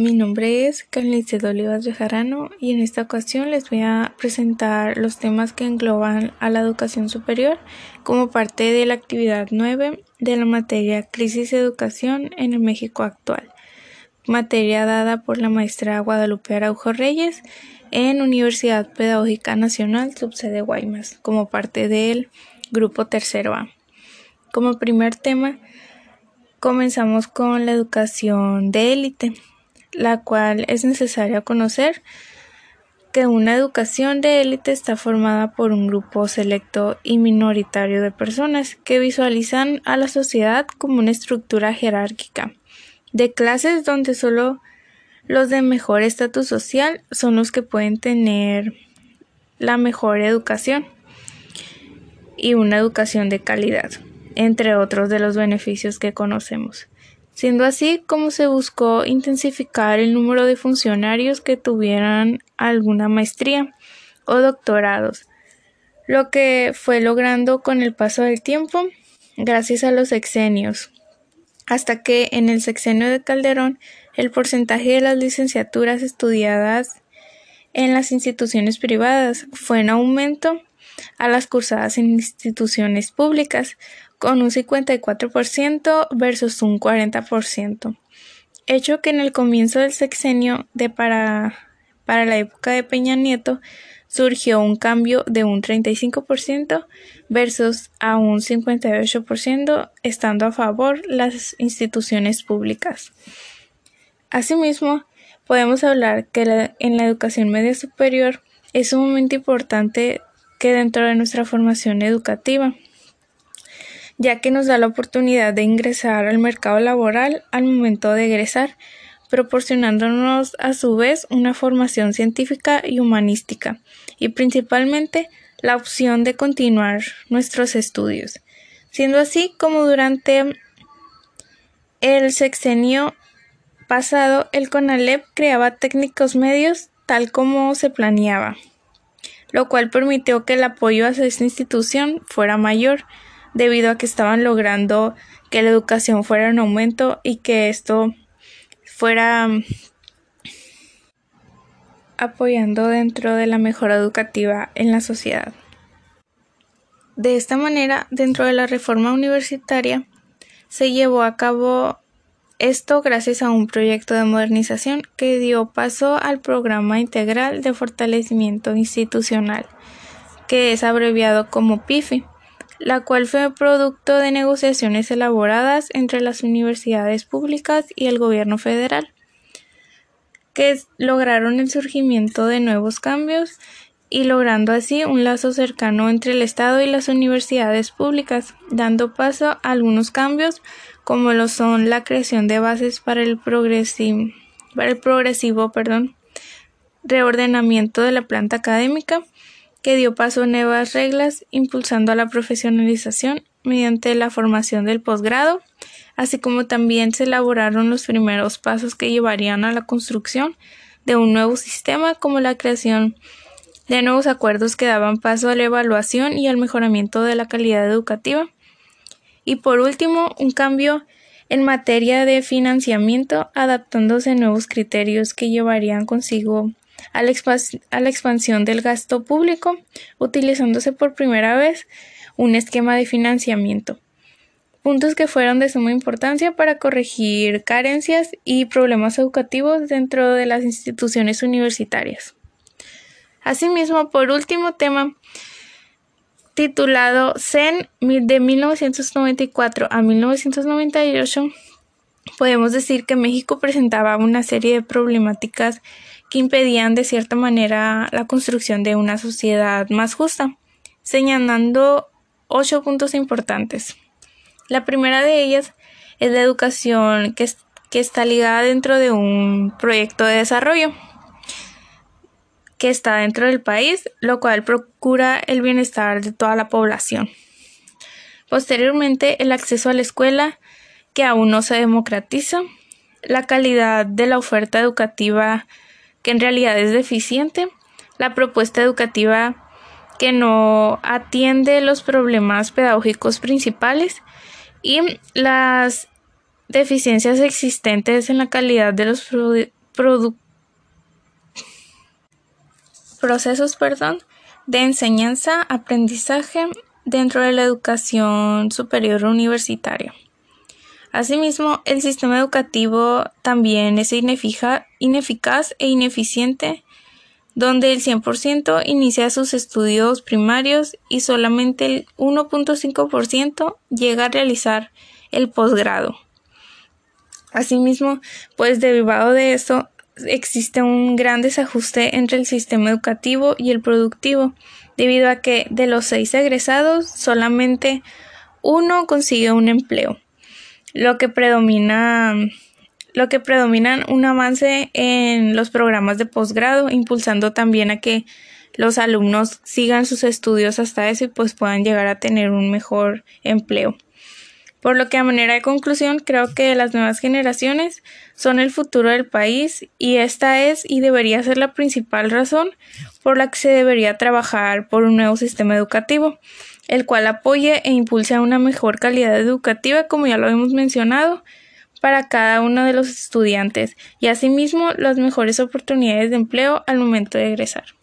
mi nombre es Carlice Olivas Bejarano y en esta ocasión les voy a presentar los temas que engloban a la educación superior como parte de la actividad 9 de la materia Crisis Educación en el México actual, materia dada por la maestra Guadalupe Araujo Reyes en Universidad Pedagógica Nacional, subsede Guaymas, como parte del grupo tercero A. Como primer tema, comenzamos con la educación de élite, la cual es necesaria conocer que una educación de élite está formada por un grupo selecto y minoritario de personas que visualizan a la sociedad como una estructura jerárquica de clases donde solo los de mejor estatus social son los que pueden tener la mejor educación y una educación de calidad, entre otros de los beneficios que conocemos. Siendo así como se buscó intensificar el número de funcionarios que tuvieran alguna maestría o doctorados, lo que fue logrando con el paso del tiempo gracias a los sexenios, hasta que en el sexenio de Calderón el porcentaje de las licenciaturas estudiadas en las instituciones privadas fue en aumento a las cursadas en instituciones públicas, con un 54% versus un 40%, hecho que en el comienzo del sexenio de para, para la época de Peña Nieto surgió un cambio de un 35% versus a un 58% estando a favor las instituciones públicas. Asimismo, podemos hablar que en la educación media superior es sumamente importante que dentro de nuestra formación educativa, ya que nos da la oportunidad de ingresar al mercado laboral al momento de egresar, proporcionándonos a su vez una formación científica y humanística, y principalmente la opción de continuar nuestros estudios, siendo así como durante el sexenio pasado, el CONALEP creaba técnicos medios tal como se planeaba, lo cual permitió que el apoyo hacia esta institución fuera mayor, debido a que estaban logrando que la educación fuera en aumento y que esto fuera mm, apoyando dentro de la mejora educativa en la sociedad. De esta manera, dentro de la reforma universitaria, se llevó a cabo esto gracias a un proyecto de modernización que dio paso al Programa Integral de Fortalecimiento Institucional, que es abreviado como PIFI, la cual fue producto de negociaciones elaboradas entre las universidades públicas y el gobierno federal, que lograron el surgimiento de nuevos cambios y logrando así un lazo cercano entre el Estado y las universidades públicas, dando paso a algunos cambios como lo son la creación de bases para el, progresivo, reordenamiento de la planta académica, que dio paso a nuevas reglas, impulsando a la profesionalización mediante la formación del posgrado, así como también se elaboraron los primeros pasos que llevarían a la construcción de un nuevo sistema como la creación de nuevos acuerdos que daban paso a la evaluación y al mejoramiento de la calidad educativa. Y por último, un cambio en materia de financiamiento, adaptándose a nuevos criterios que llevarían consigo a la, a la, expansión del gasto público, utilizándose por primera vez un esquema de financiamiento. Puntos que fueron de suma importancia para corregir carencias y problemas educativos dentro de las instituciones universitarias. Asimismo, por último tema, titulado CEN de 1994 a 1998, podemos decir que México presentaba una serie de problemáticas que impedían de cierta manera la construcción de una sociedad más justa, señalando ocho puntos importantes. La primera de ellas es la educación que, que está ligada dentro de un proyecto de desarrollo que está dentro del país, lo cual procura el bienestar de toda la población. Posteriormente, el acceso a la escuela, que aún no se democratiza, la calidad de la oferta educativa, que en realidad es deficiente, la propuesta educativa que no atiende los problemas pedagógicos principales y las deficiencias existentes en la calidad de los procesos perdón, de enseñanza-aprendizaje dentro de la educación superior universitaria. Asimismo, el sistema educativo también es ineficaz e ineficiente, donde el 100% inicia sus estudios primarios y solamente el 1.5% llega a realizar el posgrado. Asimismo, pues derivado de eso, existe un gran desajuste entre el sistema educativo y el productivo, debido a que de los seis egresados solamente uno consigue un empleo, lo que predomina lo que predominan un avance en los programas de posgrado, impulsando también a que los alumnos sigan sus estudios hasta eso y pues puedan llegar a tener un mejor empleo. Por lo que a manera de conclusión creo que las nuevas generaciones son el futuro del país y esta es y debería ser la principal razón por la que se debería trabajar por un nuevo sistema educativo, el cual apoye e impulse una mejor calidad educativa como ya lo hemos mencionado para cada uno de los estudiantes y asimismo las mejores oportunidades de empleo al momento de egresar.